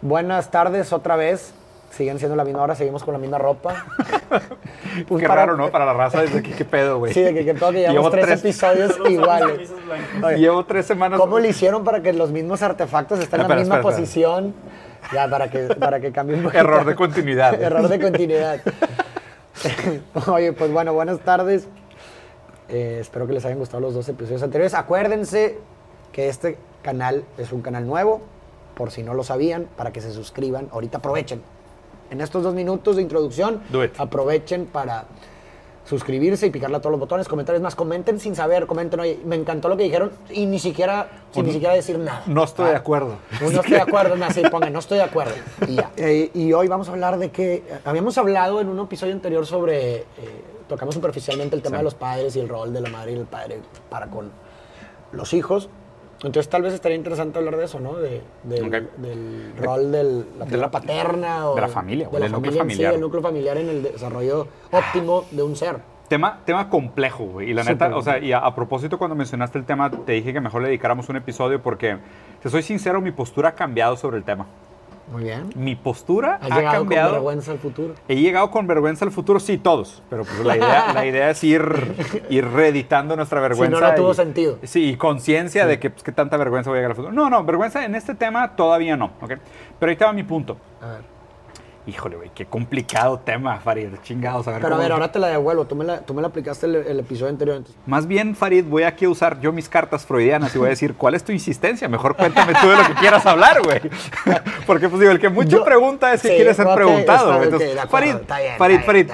Buenas tardes otra vez. Siguen siendo la misma hora, seguimos con la misma ropa. Pues qué raro, ¿no? Para la raza, desde aquí, qué pedo, güey. Sí, de que, que todo que llevamos tres, episodios iguales. Llevo tres semanas. ¿Cómo le hicieron para que los mismos artefactos estén en la misma posición? Ya, para que, para que cambie un poquito. Error de continuidad. Error de continuidad. Oye, pues bueno, buenas tardes. Eh, espero que les hayan gustado los dos episodios anteriores. Acuérdense que este canal es un canal nuevo, por si no lo sabían, para que se suscriban. Ahorita aprovechen. En estos dos minutos de introducción, aprovechen para suscribirse y picarle a todos los botones, comentarios más, comenten sin saber, comenten, oye, me encantó lo que dijeron y ni siquiera, sin ni siquiera decir nada. No estoy de acuerdo. No estoy de acuerdo, nada, sí, pongan, no estoy de acuerdo. Y, ya. Eh, y hoy vamos a hablar de que, habíamos hablado en un episodio anterior sobre, eh, tocamos superficialmente el tema de los padres y el rol de la madre y el padre para con los hijos. Entonces tal vez estaría interesante hablar de eso, ¿no? De, del rol de la paterna o de la familia, de la núcleo familiar. el núcleo familiar en el desarrollo óptimo de un ser. Tema, tema complejo, güey. Y la neta, o sea, y a, propósito cuando mencionaste el tema, te dije que mejor le dedicáramos un episodio porque, te soy sincero, mi postura ha cambiado sobre el tema. Muy bien. Mi postura ha llegado cambiado. con vergüenza al futuro? He llegado con vergüenza al futuro, sí, todos. Pero pues la idea, la idea es ir, ir reeditando nuestra vergüenza. Si no, no tuvo sentido. Sí, y conciencia de que pues, qué tanta vergüenza voy a llegar al futuro. No, no, vergüenza en este tema todavía no, ¿ok? Pero ahí estaba mi punto. A ver. Híjole, güey, qué complicado tema, Farid. Chingados. A ver Pero a ver, ahora te la devuelvo. Tú me la, tú me la aplicaste el, episodio anterior. Más bien, Farid, voy aquí a usar yo mis cartas freudianas y voy a decir, ¿cuál es tu insistencia? Mejor cuéntame tú de lo que quieras hablar, güey. Porque, pues digo, el que mucho pregunta es que quiere ser preguntado. Farid, Farid, Farid,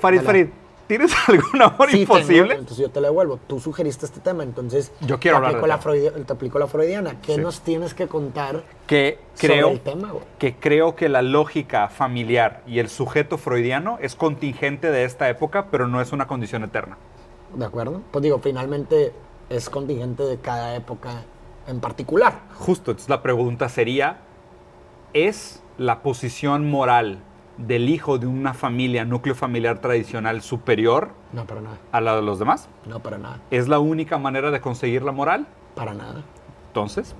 Farid, Farid, ¿Tienes algún amor imposible? entonces yo te la devuelvo. Tú sugeriste este tema, entonces yo quiero te, aplico la te aplico la freudiana. ¿Qué nos tienes que contar que creo, sobre el tema? Que creo que la lógica familiar y el sujeto freudiano es contingente de esta época, pero no es una condición eterna. ¿De acuerdo? Pues digo, finalmente es contingente de cada época en particular. Justo, entonces la pregunta sería, ¿es la posición moral del hijo de una familia, núcleo familiar tradicional superior no, para nada. a la de los demás? No, para nada. ¿Es la única manera de conseguir la moral? Para nada. Entonces.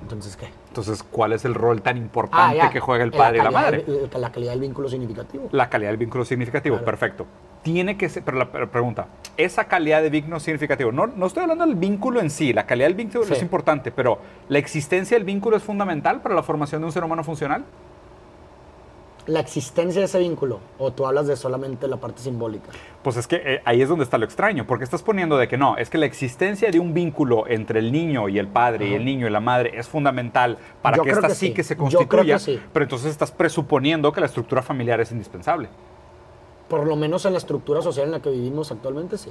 Entonces, ¿qué? Entonces, ¿cuál es el rol tan importante ah, que juega el padre y la madre? la calidad del vínculo significativo. La calidad del vínculo significativo, perfecto. Tiene que ser, pero la pregunta, esa calidad de vínculo significativo, no, no estoy hablando del vínculo en sí, la calidad del vínculo es importante, pero ¿la existencia del vínculo es fundamental para la formación de un ser humano funcional? La existencia de ese vínculo o tú hablas de solamente la parte simbólica? Pues es que eh, ahí es donde está lo extraño, porque estás poniendo de que no, es que la existencia de un vínculo entre el niño y el padre y el niño y la madre es fundamental para que esta sí. que se constituya, pero entonces estás presuponiendo que la estructura familiar es indispensable. Por lo menos en la estructura social en la que vivimos actualmente, sí.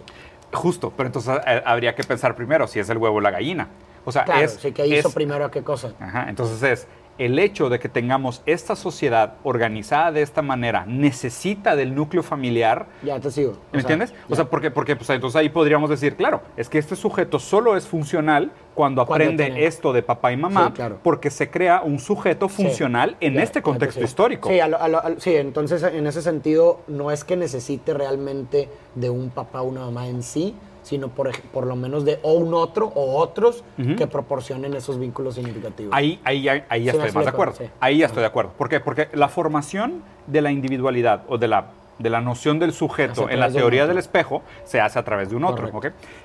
Justo, pero entonces eh, habría que pensar primero si es el huevo o la gallina. O sea, claro, es, sí, que hizo primero qué cosa. Ajá, entonces es, el hecho de que tengamos esta sociedad organizada de esta manera necesita del núcleo familiar. Ya te sigo. ¿Me entiendes? O sea, porque, porque pues, entonces ahí podríamos decir, claro, es que este sujeto solo es funcional cuando aprende esto de papá y mamá, porque se crea un sujeto funcional en este contexto histórico. Sí, sí, entonces en ese sentido no es que necesite realmente de un papá o una mamá en sí, sino por, por lo menos de o un otro o otros que proporcionen esos vínculos significativos. Ahí, ahí, ahí ya estoy más de acuerdo. Ahí ya estoy de acuerdo. ¿Por qué? Porque la formación de la individualidad o de la de la noción del sujeto en la teoría del espejo se hace a través de un otro.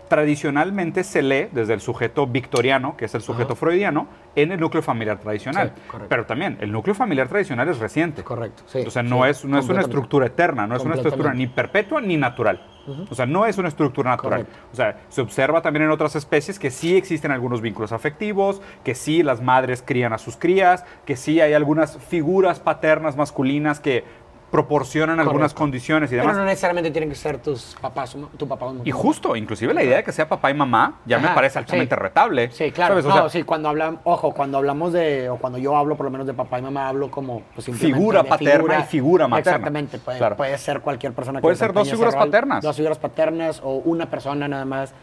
Tradicionalmente se lee desde el sujeto victoriano, que es el sujeto freudiano, en el núcleo familiar tradicional. Pero también el núcleo familiar tradicional es reciente. Correcto. o sea, no, es, no es una estructura eterna, no es una estructura ni perpetua ni natural. O sea, no es una estructura natural. O sea, se observa también en otras especies que sí existen algunos vínculos afectivos, que sí las madres crían a sus crías, que sí hay algunas figuras paternas masculinas que proporcionan algunas condiciones y demás. Pero no necesariamente tienen que ser tus papás, tu papá o Y justo, inclusive la idea de que sea papá y mamá ya me parece altamente retable. Sí, claro. no, sí, cuando hablamos, ojo, cuando hablamos de, o cuando yo hablo por lo menos de papá y mamá, hablo como pues, figura paterna y figura materna. Exactamente, puede, puede ser cualquier persona. Puede ser dos figuras paternas. Dos figuras paternas o una persona nada más.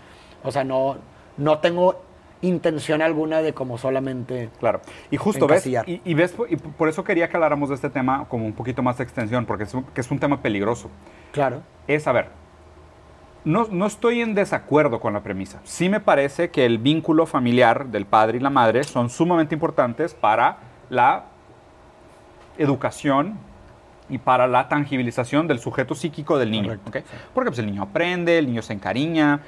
O sea, no, no tengo intención alguna de como solamente. Claro. Y justo ves, y, ves, y por eso quería que habláramos de este tema como un poquito más de extensión, porque es un, que es un tema peligroso. Claro. Es, a ver, no, no, estoy en desacuerdo con la premisa. Sí me parece que el vínculo familiar del padre y la madre son sumamente importantes para la educación y para la tangibilización del sujeto psíquico del niño. Porque pues, el niño aprende, el niño se encariña.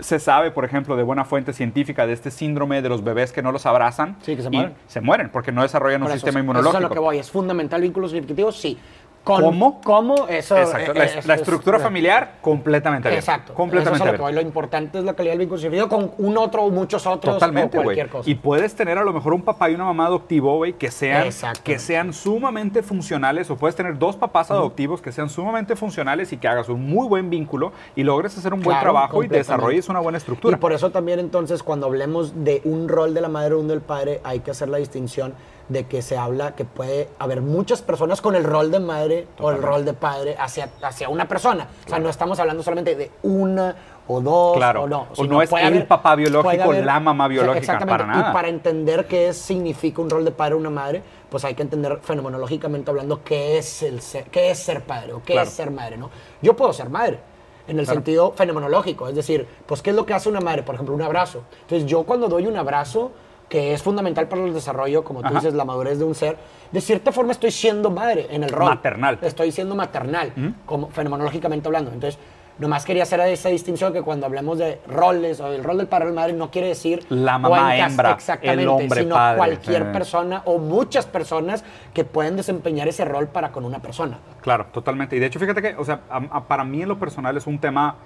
Se sabe, por ejemplo, de buena fuente científica de este síndrome de los bebés que no los abrazan. Sí, que se mueren. se mueren porque no desarrollan un sistema inmunológico. Eso es lo que voy. ¿Es fundamental vínculo significativo? Sí. ¿Cómo? ¿Cómo? Eso, Exacto. La, la estructura familiar, completamente bien. Exacto. Completamente eso es lo, lo importante es la calidad del vínculo con un otro o muchos otros. Totalmente, o cualquier cosa. Y puedes tener a lo mejor un papá y una mamá adoptivo, güey, que sean, que sean sumamente funcionales. O puedes tener dos papás adoptivos que sean sumamente funcionales y que hagas un muy buen vínculo y logres hacer un buen trabajo y desarrolles una buena estructura. Y por eso también, entonces, cuando hablemos de un rol de la madre o un del padre, hay que hacer la distinción de que se habla que puede haber muchas personas con el rol de madre o el rol de padre hacia, hacia una persona. O sea, no estamos hablando solamente de una o dos claro. o no. O no es el papá biológico, la mamá biológica, para nada. Y para entender qué es, significa un rol de padre o una madre, pues hay que entender fenomenológicamente hablando qué es, el ser, qué es ser padre o qué es ser madre, ¿no? Yo puedo ser madre, en el sentido fenomenológico. Es decir, pues, ¿qué es lo que hace una madre? Por ejemplo, un abrazo. Entonces, yo cuando doy un abrazo, que es fundamental para el desarrollo, como tú dices, la madurez de un ser, de cierta forma estoy siendo madre en el rol. Maternal. Estoy siendo maternal, como fenomenológicamente hablando. Entonces, nomás quería hacer esa distinción que cuando hablamos de roles o del rol del padre o madre no quiere decir la mamá hembra, exactamente, el hombre sino cualquier eh. persona o muchas personas que pueden desempeñar ese rol para con una persona. Claro, totalmente. Y de hecho, fíjate que, o sea, para mí en lo personal es un tema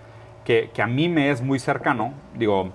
que, que a mí me es muy cercano. Digo,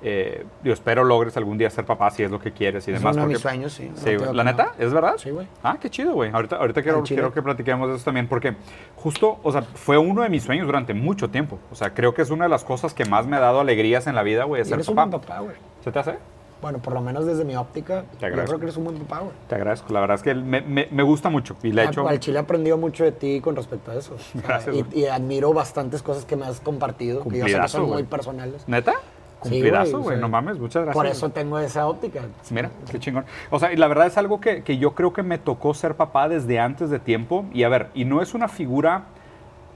eh, yo espero logres algún día ser papá si es lo que quieres y demás. Es uno de mis sueños, sí. ¿La neta? ¿Es verdad? Sí, güey. Ah, qué chido, güey. Ahorita, ahorita quiero, quiero que platiquemos de eso también porque justo, o sea, fue uno de mis sueños durante mucho tiempo. O sea, creo que es una de las cosas que más me ha dado alegrías en la vida, güey, ser eres un buen papá, güey. ¿Se te hace? Bueno, por lo menos desde mi óptica, yo creo que eres un buen papá, güey. Te agradezco. La verdad es que me, me, me gusta mucho. Y le he hecho... Al Chile he aprendido mucho de ti con respecto a eso. Gracias. y, y, admiro bastantes cosas que me has compartido, que yo sé que son muy personales. ¿Neta? Cumplidazo, güey, no mames, muchas gracias. Por eso tengo esa óptica. Mira, qué chingón. O sea, y la verdad es algo que, que, yo creo que me tocó ser papá desde antes de tiempo. Y a ver, y no es una figura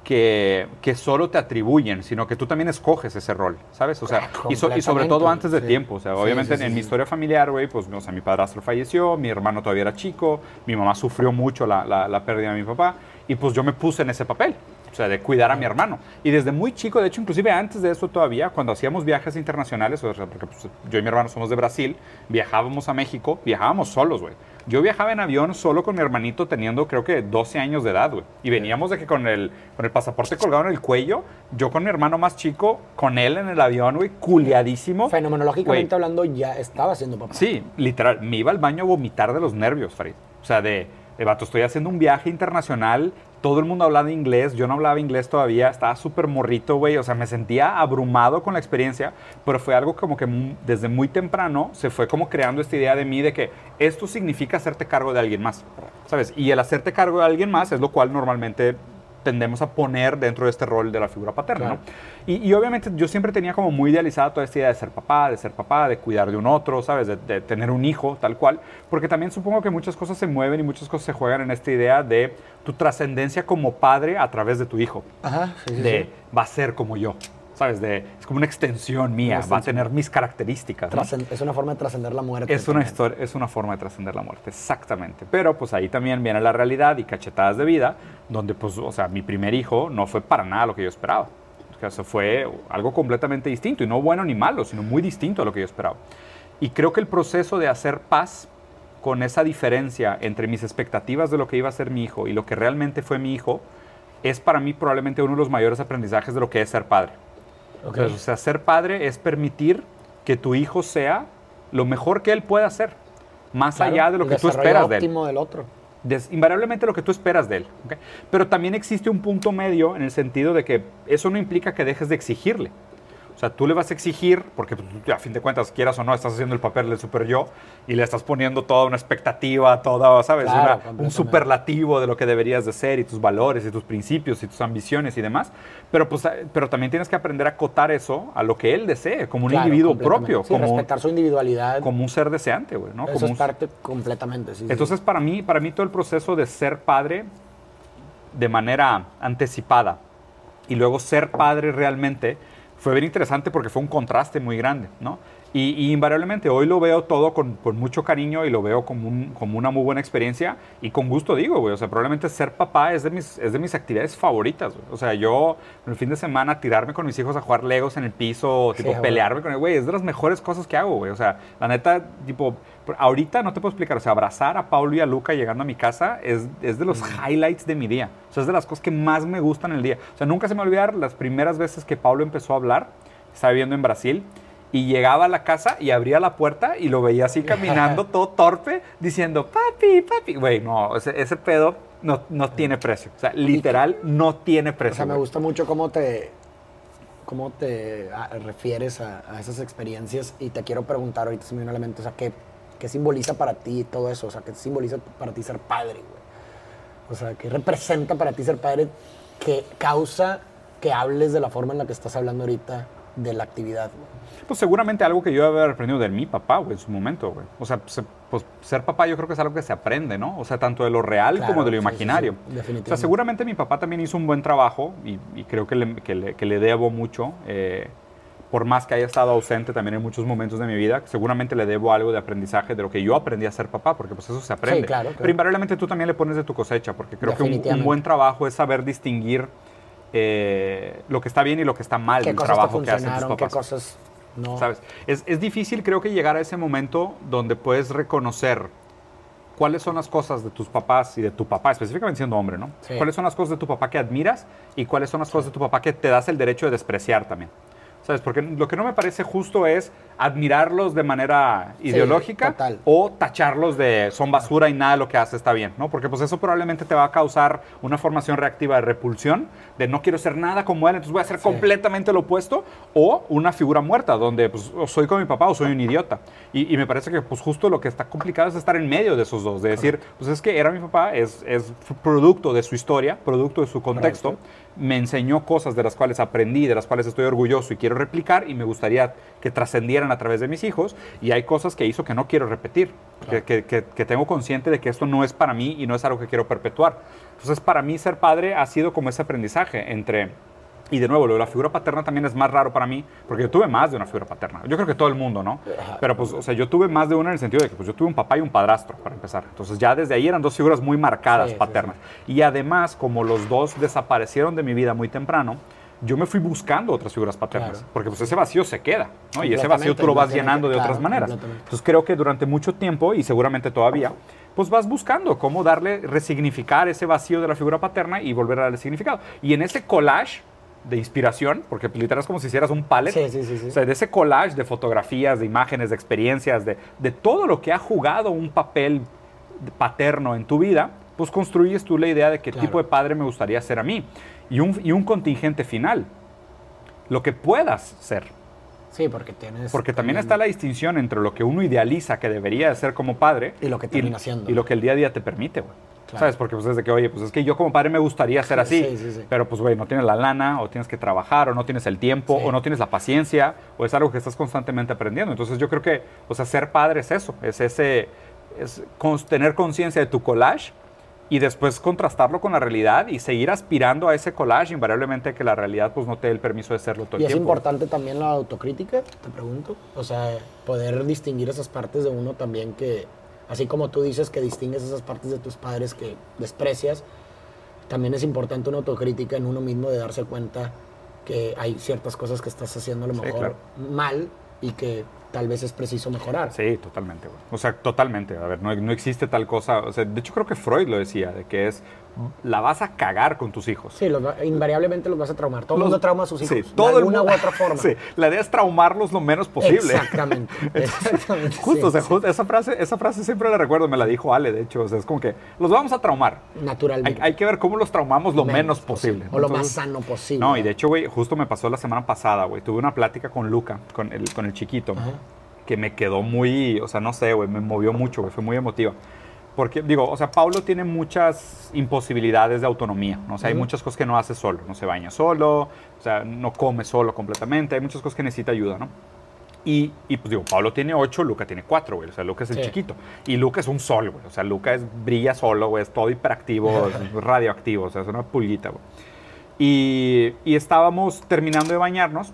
que, que solo te atribuyen, sino que tú también escoges ese rol, ¿sabes? O sea, y, y, sobre todo antes de tiempo. O sea, obviamente en, mi historia familiar, güey, pues, o sea, mi padrastro falleció, mi hermano todavía era chico, mi mamá sufrió mucho la, la, la pérdida de mi papá, y pues yo me puse en ese papel o sea, de cuidar a mi hermano. Y desde muy chico, de hecho, inclusive antes de eso todavía, cuando hacíamos viajes internacionales, o sea, porque pues, yo y mi hermano somos de Brasil, viajábamos a México, viajábamos solos, güey. Yo viajaba en avión solo con mi hermanito teniendo creo que 12 años de edad, güey. Y veníamos de que con el, con el pasaporte colgado en el cuello, yo con mi hermano más chico, con él en el avión, güey, culiadísimo. Fenomenológicamente hablando, ya estaba haciendo papá. Sí, literal. Me iba al baño a vomitar de los nervios, Farid. O sea, de, de vato, estoy haciendo un viaje internacional todo el mundo hablaba inglés, yo no hablaba inglés todavía, estaba súper morrito, güey, o sea, me sentía abrumado con la experiencia, pero fue algo como que desde muy temprano se fue como creando esta idea de mí de que esto significa hacerte cargo de alguien más, ¿sabes? Y el hacerte cargo de alguien más es lo cual normalmente tendemos a poner dentro de este rol de la figura paterna. ¿no? Y, obviamente yo siempre tenía como muy idealizada toda esta idea de ser papá, de ser papá, de cuidar de un otro, ¿sabes? De, tener un hijo, tal cual. Porque también supongo que muchas cosas se mueven y muchas cosas se juegan en esta idea de tu trascendencia como padre a través de tu hijo. Ajá, de va a ser como yo. ¿Sabes? De, es como una extensión mía, va a tener mis características. Es una forma de trascender la muerte. Es una, historia, es una forma de trascender la muerte, exactamente. Pero pues ahí también viene la realidad y cachetadas de vida, donde pues, o sea, mi primer hijo no fue para nada lo que yo esperaba. O sea, fue algo completamente distinto, y no bueno ni malo, sino muy distinto a lo que yo esperaba. Y creo que el proceso de hacer paz con esa diferencia entre mis expectativas de lo que iba a ser mi hijo y lo que realmente fue mi hijo, es para mí probablemente uno de los mayores aprendizajes de lo que es ser padre o sea, ser padre es permitir que tu hijo sea lo mejor que él pueda hacer, más allá de lo que tú esperas de él. del otro. invariablemente lo que tú esperas de él. Pero también existe un punto medio en el sentido de que eso no implica que dejes de exigirle. O sea, tú le vas a exigir, porque pues, a fin de cuentas, quieras o no, estás haciendo el papel del super yo y le estás poniendo toda una expectativa, toda, ¿sabes? un superlativo de lo que deberías de ser y tus valores y tus principios y tus ambiciones y demás. Pero, pues, pero también tienes que aprender a acotar eso a lo que él desee, como un individuo propio. como respetar su individualidad. Como un ser deseante, güey, ¿no? Eso como es parte completamente, sí. Entonces, para, mí, para mí todo el proceso de ser padre de manera anticipada y luego ser padre realmente fue bien interesante porque fue un contraste muy grande, ¿no? Y, invariablemente hoy lo veo todo con, con mucho cariño y lo veo como, un, como, una muy buena experiencia y con gusto digo, güey, o sea, probablemente ser papá es de mis, es de mis actividades favoritas, güey. O sea, yo el fin de semana tirarme con mis hijos a jugar legos en el piso, tipo pelearme con el güey, es de las mejores cosas que hago, güey. O sea, la neta, tipo, ahorita no te puedo explicar, o sea, abrazar a Paulo y a Luca llegando a mi casa es, es de los highlights de mi día. O sea, es de las cosas que más me gustan en el día. O sea, nunca se me va a olvidar las primeras veces que Paulo empezó a hablar, estaba viviendo en Brasil y llegaba a la casa y abría la puerta y lo veía así caminando todo torpe diciendo, papi, papi. Güey, no, ese, pedo no, no, tiene precio. O sea, literal, no tiene precio. O sea, me gusta mucho cómo te, cómo te ah, refieres a, esas experiencias y te quiero preguntar ahorita si me viene un elemento, o sea, ¿qué, ¿qué, simboliza para ti todo eso? O sea, ¿qué simboliza para ti ser padre, güey? O sea, ¿qué representa para ti ser padre que causa que hables de la forma en la que estás hablando ahorita de la actividad, güey? Pues seguramente algo que yo haber aprendido de mi papá, güey, en su momento, güey. O sea, pues ser papá yo creo que es algo que se aprende, ¿no? O sea, tanto de lo real como de lo imaginario. o sea, seguramente mi papá también hizo un buen trabajo y, creo que le, que, le, debo mucho. Eh, por más que haya estado ausente también en muchos momentos de mi vida, seguramente le debo algo de aprendizaje de lo que yo aprendí a ser papá, porque pues eso se aprende. Sí, claro, Pero invariablemente tú también le pones de tu cosecha, porque creo que un, buen trabajo es saber distinguir eh, lo que está bien y lo que está mal del trabajo que hacen tus papás. Qué cosas no. ¿Sabes? Es, es, difícil creo que llegar a ese momento donde puedes reconocer cuáles son las cosas de tus papás y de tu papá, específicamente siendo hombre, ¿no? ¿Cuáles son las cosas de tu papá que admiras y cuáles son las cosas de tu papá que te das el derecho de despreciar también? ¿Sabes? Porque lo que no me parece justo es admirarlos de manera ideológica o tacharlos de son basura y nada de lo que hace está bien, ¿no? Porque pues eso probablemente te va a causar una formación reactiva de repulsión, de no quiero ser nada como él, entonces voy a ser completamente lo opuesto, o una figura muerta, donde pues soy como mi papá o soy un idiota. Y, me parece que pues justo lo que está complicado es estar en medio de esos dos, de decir, pues es que era mi papá, es, es producto de su historia, producto de su contexto me enseñó cosas de las cuales aprendí, de las cuales estoy orgulloso y quiero replicar y me gustaría que trascendieran a través de mis hijos y hay cosas que hizo que no quiero repetir, que, que, tengo consciente de que esto no es para mí y no es algo que quiero perpetuar. Entonces para mí ser padre ha sido como ese aprendizaje entre y de nuevo, lo de la figura paterna también es más raro para mí, porque yo tuve más de una figura paterna. Yo creo que todo el mundo, ¿no? Pero pues, o sea, yo tuve más de una en el sentido de que pues, yo tuve un papá y un padrastro, para empezar. Entonces ya desde ahí eran dos figuras muy marcadas paternas. Y además, como los dos desaparecieron de mi vida muy temprano, yo me fui buscando otras figuras paternas, porque pues ese vacío se queda, ¿no? Y ese vacío tú lo vas llenando de otras maneras. Entonces creo que durante mucho tiempo, y seguramente todavía, pues vas buscando cómo darle, resignificar ese vacío de la figura paterna y volver a darle significado. Y en ese collage de inspiración, porque literal es como si hicieras un palette. Sí, sí, sí, O sea, de ese collage de fotografías, de imágenes, de experiencias, de, de todo lo que ha jugado un papel paterno en tu vida, pues construyes tú la idea de qué tipo de padre me gustaría ser a mí. Y un, y un contingente final. Lo que puedas ser. Sí, porque tienes... Porque también está la distinción entre lo que uno idealiza que debería ser como padre... Y lo que termina haciendo. Y lo que el día a día te permite, güey. ¿Sabes? Porque pues desde que, oye, pues es que yo como padre me gustaría ser así, pero pues, güey, no tienes la lana, o tienes que trabajar, o no tienes el tiempo, o no tienes la paciencia, o es algo que estás constantemente aprendiendo. Entonces yo creo que, o sea, ser padre es eso, es ese, es tener conciencia de tu collage y después contrastarlo con la realidad y seguir aspirando a ese collage, invariablemente que la realidad pues no te dé el permiso de serlo todo el tiempo. Y es importante también la autocrítica, te pregunto, o sea, poder distinguir esas partes de uno también que Así como tú dices que distingues esas partes de tus padres que desprecias, también es importante una autocrítica en uno mismo de darse cuenta que hay ciertas cosas que estás haciendo a lo mejor mal y que tal vez es preciso mejorar. Sí, totalmente. O sea, totalmente. A ver, no, no, existe tal cosa. O sea, de hecho creo que Freud lo decía, de que es la vas a cagar con tus hijos. Sí, invariablemente los vas a traumar. Todo el mundo trauma a sus hijos. Sí, todo de alguna u otra forma. Sí, la idea es traumarlos lo menos posible. Exactamente. exactamente justo, o sea, esa, frase, esa frase siempre la recuerdo, me la dijo Ale, de hecho. O sea, es como que los vamos a traumar. Naturalmente. Hay, que ver cómo los traumamos lo menos, posible. O lo más sano posible. No, y de hecho, güey, justo me pasó la semana pasada, güey. Tuve una plática con Luca, con el, con el chiquito, que me quedó muy, o sea, no sé, güey, me movió mucho, güey, fue muy emotiva. Porque, digo, o sea, Pablo tiene muchas imposibilidades de autonomía, ¿no? O sea, hay muchas cosas que no hace solo, no se baña solo, o sea, no come solo completamente, hay muchas cosas que necesita ayuda, ¿no? Y, y, pues digo, Pablo tiene ocho, Luca tiene cuatro, güey. O sea, Luca es el chiquito. Y Luca es un sol, güey. O sea, Luca es, brilla solo, güey. Es todo hiperactivo, radioactivo. O sea, es una pulguita, güey. Y, y, estábamos terminando de bañarnos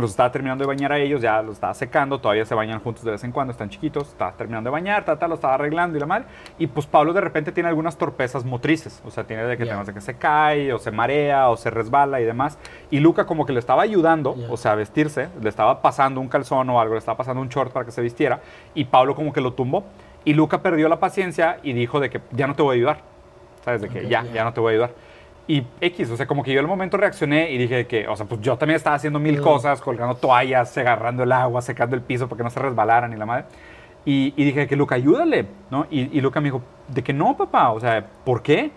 los estaba terminando de bañar a ellos, ya los estaba secando, todavía se bañan juntos de vez en cuando, están chiquitos, estaba terminando de bañar, tata, lo estaba arreglando y la madre. Y pues Pablo de repente tiene algunas torpezas motrices, o sea, tiene de que, de que se cae, o se marea, o se resbala y demás. Y Luca como que le estaba ayudando, o sea, a vestirse, le estaba pasando un calzón o algo, le estaba pasando un short para que se vistiera, y Pablo como que lo tumbó. Y Luca perdió la paciencia y dijo de que ya no te voy a ayudar, ¿sabes? De que ya, ya no te voy a ayudar. Y X, o sea, como que yo al momento reaccioné y dije que, o sea, pues yo también estaba haciendo mil cosas, colgando toallas, agarrando el agua, secando el piso para que no se resbalaran y la madre. Y, dije que Luca, ayúdale, ¿no? Y, y, Luca me dijo, de que no, papá, o sea, ¿por qué?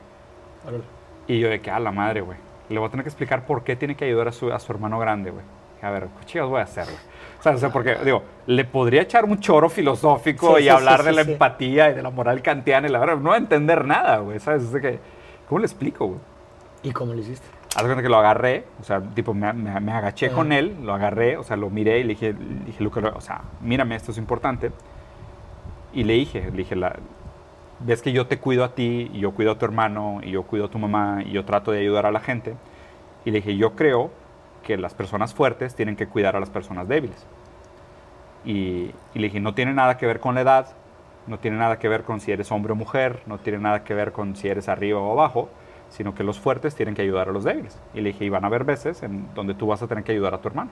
Y yo de que, a la madre, güey. Le voy a tener que explicar por qué tiene que ayudar a su, a su hermano grande, güey. A ver, ¿qué chicos voy a hacer, güey? O sea, o sea, porque, digo, le podría echar un choro filosófico y hablar de la empatía y de la moral kantiana y la verdad, no va a entender nada, güey, ¿sabes? O sea, que, ¿cómo le explico, güey? ¿Y cómo lo hiciste? Cuenta que lo agarré, o sea, tipo, me, me, agaché con él, lo agarré, o sea, lo miré y le dije, le dije, Luca, o sea, mírame, esto es importante. Y le dije, le dije, la, ves que yo te cuido a ti, y yo cuido a tu hermano, y yo cuido a tu mamá, y yo trato de ayudar a la gente. Y le dije, yo creo que las personas fuertes tienen que cuidar a las personas débiles. Y, y, le dije, no tiene nada que ver con la edad, no tiene nada que ver con si eres hombre o mujer, no tiene nada que ver con si eres arriba o abajo, sino que los fuertes tienen que ayudar a los débiles. Y le dije, y van a haber veces en donde tú vas a tener que ayudar a tu hermano.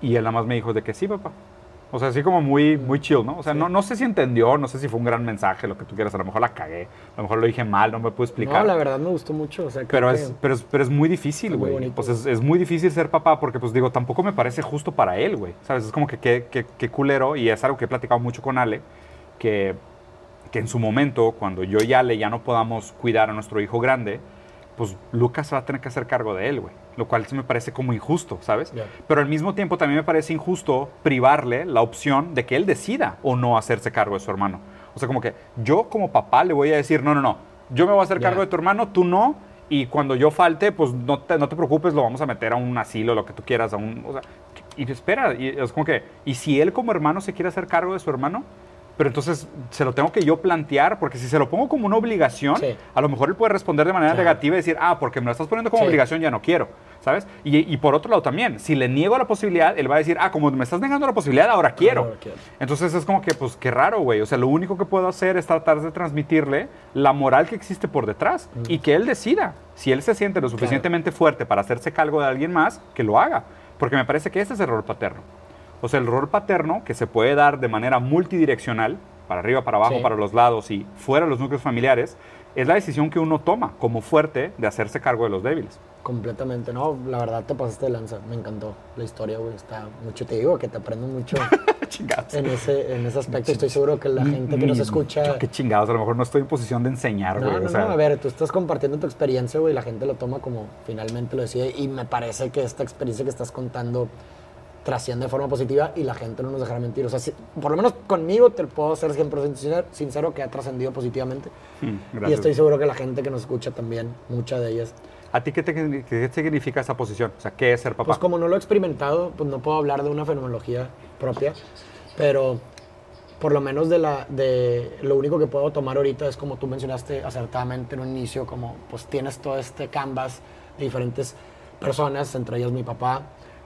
Y él nada más me dijo de que sí, papá. O sea, así como muy, muy chill, ¿no? O sea, no, no sé si entendió, no sé si fue un gran mensaje, lo que tú quieras. A lo mejor la cagué, a lo mejor lo dije mal, no me puedo explicar. No, la verdad me gustó mucho. O sea, pero, es, pero, es, pero es muy difícil, güey. Pues es, es, muy difícil ser papá porque, pues digo, tampoco me parece justo para él, güey. ¿Sabes? Es como que qué culero y es algo que he platicado mucho con Ale, que que en su momento, cuando yo y Ale ya no podamos cuidar a nuestro hijo grande, pues Lucas va a tener que hacer cargo de él, güey. Lo cual me parece como injusto, ¿sabes? Pero al mismo tiempo también me parece injusto privarle la opción de que él decida o no hacerse cargo de su hermano. O sea, como que yo como papá le voy a decir, no, no, no, yo me voy a hacer cargo de tu hermano, tú no, y cuando yo falte, pues no te, no te preocupes, lo vamos a meter a un asilo, lo que tú quieras, a un... O sea, y espera, y es como que, ¿y si él como hermano se quiere hacer cargo de su hermano? Pero entonces se lo tengo que yo plantear, porque si se lo pongo como una obligación, a lo mejor él puede responder de manera negativa y decir, ah, porque me lo estás poniendo como obligación, ya no quiero, ¿sabes? Y, por otro lado también, si le niego la posibilidad, él va a decir, ah, como me estás negando la posibilidad, ahora quiero. Entonces es como que, pues, qué raro, güey. O sea, lo único que puedo hacer es tratar de transmitirle la moral que existe por detrás mm. y que él decida. Si él se siente lo suficientemente fuerte para hacerse cargo de alguien más, que lo haga. Porque me parece que ese es el error paterno. O sea, el rol paterno, que se puede dar de manera multidireccional, para arriba, para abajo, para los lados y fuera de los núcleos familiares, es la decisión que uno toma como fuerte de hacerse cargo de los débiles. Completamente, no, la verdad te pasaste de lanza, me encantó la historia, güey, está mucho, te digo que te aprendo mucho en ese, en ese aspecto, estoy seguro que la gente que nos escucha... Qué chingados, a lo mejor no estoy en posición de enseñar, güey. No, no, no, a ver, tú estás compartiendo tu experiencia, güey, la gente lo toma como finalmente lo decide, y me parece que esta experiencia que estás contando trasciende de forma positiva y la gente no nos dejará mentir. O sea, por lo menos conmigo te puedo ser 100% sincero que ha trascendido positivamente. Mm, y estoy seguro que la gente que nos escucha también, mucha de ellas. ¿A ti qué, te, qué significa esa posición? O sea, ¿qué es ser papá? Pues como no lo he experimentado, pues no puedo hablar de una fenomenología propia, pero por lo menos de, la, de lo único que puedo tomar ahorita es como tú mencionaste acertadamente en un inicio, como pues tienes todo este canvas de diferentes personas, entre ellas mi papá,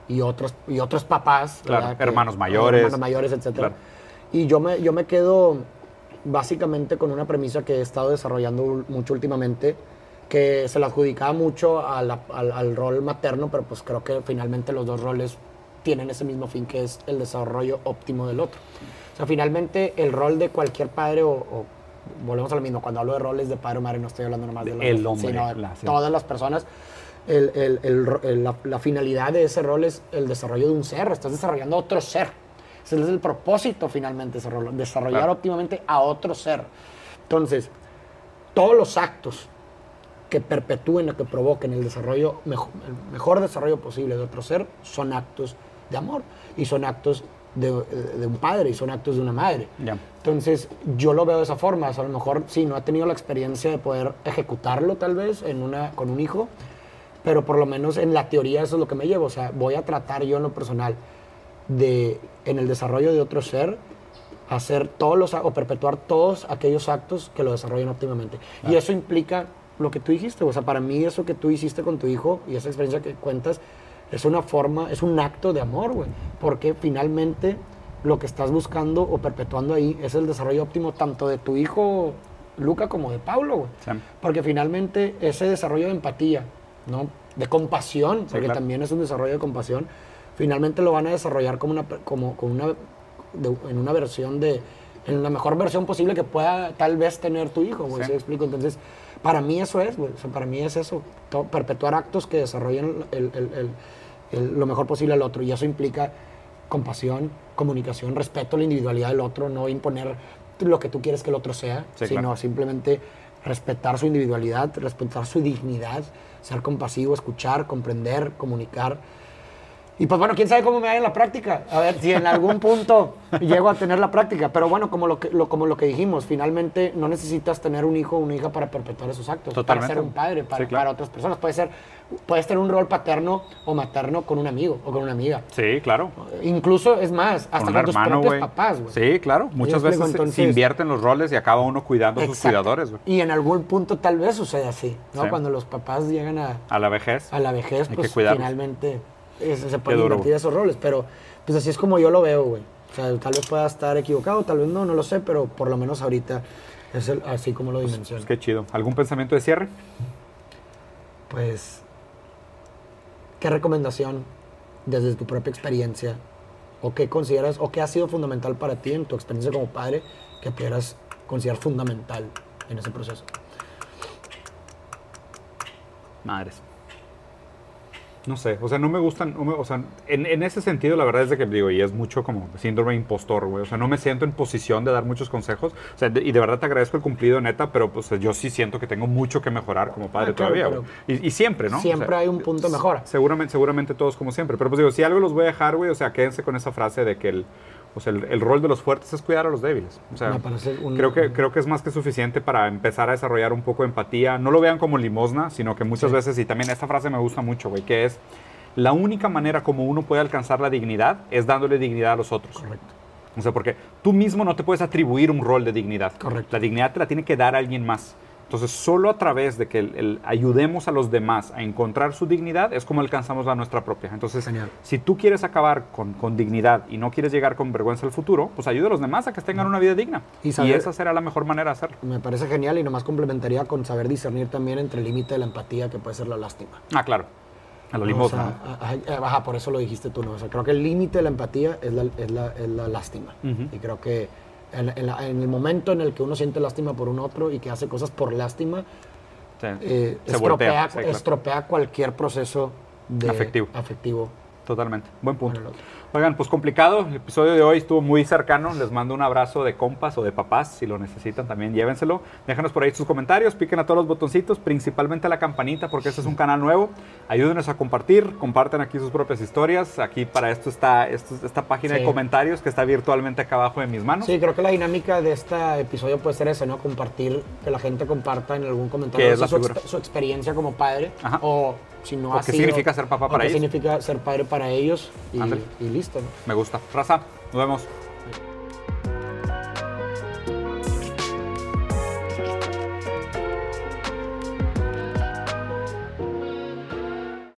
y otros, y otros papás. hermanos mayores. Hermanos mayores, etc. Y yo me, yo me quedo básicamente con una premisa que he estado desarrollando mucho últimamente, que se la adjudicaba mucho al, al, rol materno, pero pues creo que finalmente los dos roles tienen ese mismo fin, que es el desarrollo óptimo del otro. O sea, finalmente el rol de cualquier padre o, volvemos a lo mismo, cuando hablo de roles de padre o madre no estoy hablando nomás de los, el hombre, sino de todas las personas la, finalidad de ese rol es el desarrollo de un ser, estás desarrollando otro ser. Ese es el propósito finalmente de ese rol, desarrollar óptimamente a otro ser. Entonces, todos los actos que perpetúen o que provoquen el desarrollo, mejor, el mejor desarrollo posible de otro ser, son actos de amor y son actos de, un padre y son actos de una madre. Entonces, yo lo veo de esa forma. a lo mejor, sí, no he tenido la experiencia de poder ejecutarlo tal vez en una, con un hijo, pero por lo menos en la teoría eso es lo que me llevo. O sea, voy a tratar yo en lo personal de, en el desarrollo de otro ser, hacer todos los, o perpetuar todos aquellos actos que lo desarrollen óptimamente. Y eso implica lo que tú dijiste. O sea, para mí eso que tú hiciste con tu hijo y esa experiencia que cuentas, es una forma, es un acto de amor, güey. Porque finalmente lo que estás buscando o perpetuando ahí es el desarrollo óptimo tanto de tu hijo Luca como de Pablo, güey. Porque finalmente ese desarrollo de empatía, ¿no? De compasión, porque también es un desarrollo de compasión, finalmente lo van a desarrollar como una, como, una, en una versión de, en la mejor versión posible que pueda tal vez tener tu hijo, güey, ¿sí? explico? Entonces, para mí eso es, güey, para mí es eso, perpetuar actos que desarrollen lo mejor posible al otro, y eso implica compasión, comunicación, respeto a la individualidad del otro, no imponer lo que tú quieres que el otro sea, sino simplemente respetar su individualidad, respetar su dignidad, ser compasivo, escuchar, comprender, comunicar y pues bueno, quién sabe cómo me vaya en la práctica. A ver si en algún punto llego a tener la práctica. Pero bueno, como lo que, como lo que dijimos, finalmente no necesitas tener un hijo o una hija para perpetuar esos actos. Para ser un padre, para, para otras personas. Puede ser, puedes tener un rol paterno o materno con un amigo o con una amiga. Sí, claro. Incluso, es más, hasta con, tus propios papás, güey. Sí, claro. Muchas veces se invierten los roles y acaba uno cuidando a sus cuidadores, güey. Y en algún punto tal vez sucede así, ¿no? Cuando los papás llegan a... A la vejez. A la vejez, pues finalmente se pueden invertir esos roles, pero pues así es como yo lo veo, güey. O sea, tal vez pueda estar equivocado, tal vez no, no lo sé, pero por lo menos ahorita es así como lo pues, dimensiono. Pues, qué chido. ¿Algún pensamiento de cierre? Pues, ¿qué recomendación desde tu propia experiencia o qué consideras o qué ha sido fundamental para ti en tu experiencia como padre que pudieras considerar fundamental en ese proceso? Madres no sé, o sea, no me gustan, o sea, en, ese sentido la verdad es de que digo, y es mucho como síndrome impostor, güey, o sea, no me siento en posición de dar muchos consejos, o sea, y de verdad te agradezco el cumplido, neta, pero pues yo sí siento que tengo mucho que mejorar como padre ah, todavía, güey. Y, siempre, ¿no? Siempre hay un punto de mejora. Seguramente, seguramente todos como siempre, pero pues digo, si algo los voy a dejar, güey, o sea, quédense con esa frase de que el o sea, el, rol de los fuertes es cuidar a los débiles. O sea, creo, que, creo que es más que suficiente para empezar a desarrollar un poco de empatía. No lo vean como limosna, sino que muchas veces, y también esta frase me gusta mucho, güey, que es, la única manera como uno puede alcanzar la dignidad es dándole dignidad a los otros. Correcto. O sea, porque tú mismo no te puedes atribuir un rol de dignidad. Correcto. La dignidad te la tiene que dar alguien más. Entonces, solo a través de que el, ayudemos a los demás a encontrar su dignidad es como alcanzamos la nuestra propia. Entonces, si tú quieres acabar con, dignidad y no quieres llegar con vergüenza al futuro, pues ayuda a los demás a que tengan una vida digna. Y, esa será la mejor manera de hacerlo. Me parece genial y nomás complementaría con saber discernir también entre el límite de la empatía que puede ser la lástima. Ah, claro. A lo. O por eso lo dijiste tú, ¿no? O sea, creo que el límite de la empatía es la, es la, es la lástima. Y creo que en, el momento en el que uno siente lástima por un otro y que hace cosas por lástima, eh, estropea, cualquier proceso de afectivo. afectivo. Totalmente. Buen punto. Oigan, pues complicado. El episodio de hoy estuvo muy cercano. Les mando un abrazo de compas o de papás. Si lo necesitan, también llévenselo. Déjanos por ahí sus comentarios. Piquen a todos los botoncitos, principalmente la campanita, porque este es un canal nuevo. Ayúdenos a compartir. Comparten aquí sus propias historias. Aquí para esto está esta página de comentarios que está virtualmente acá abajo de mis manos. Sí, creo que la dinámica de este episodio puede ser esa, ¿no? Compartir, que la gente comparta en algún comentario su, experiencia como padre. O si no ¿Qué significa ser papá para ellos? ¿Qué significa ser padre para ellos? Y, y listo. Me gusta. Raza, nos vemos.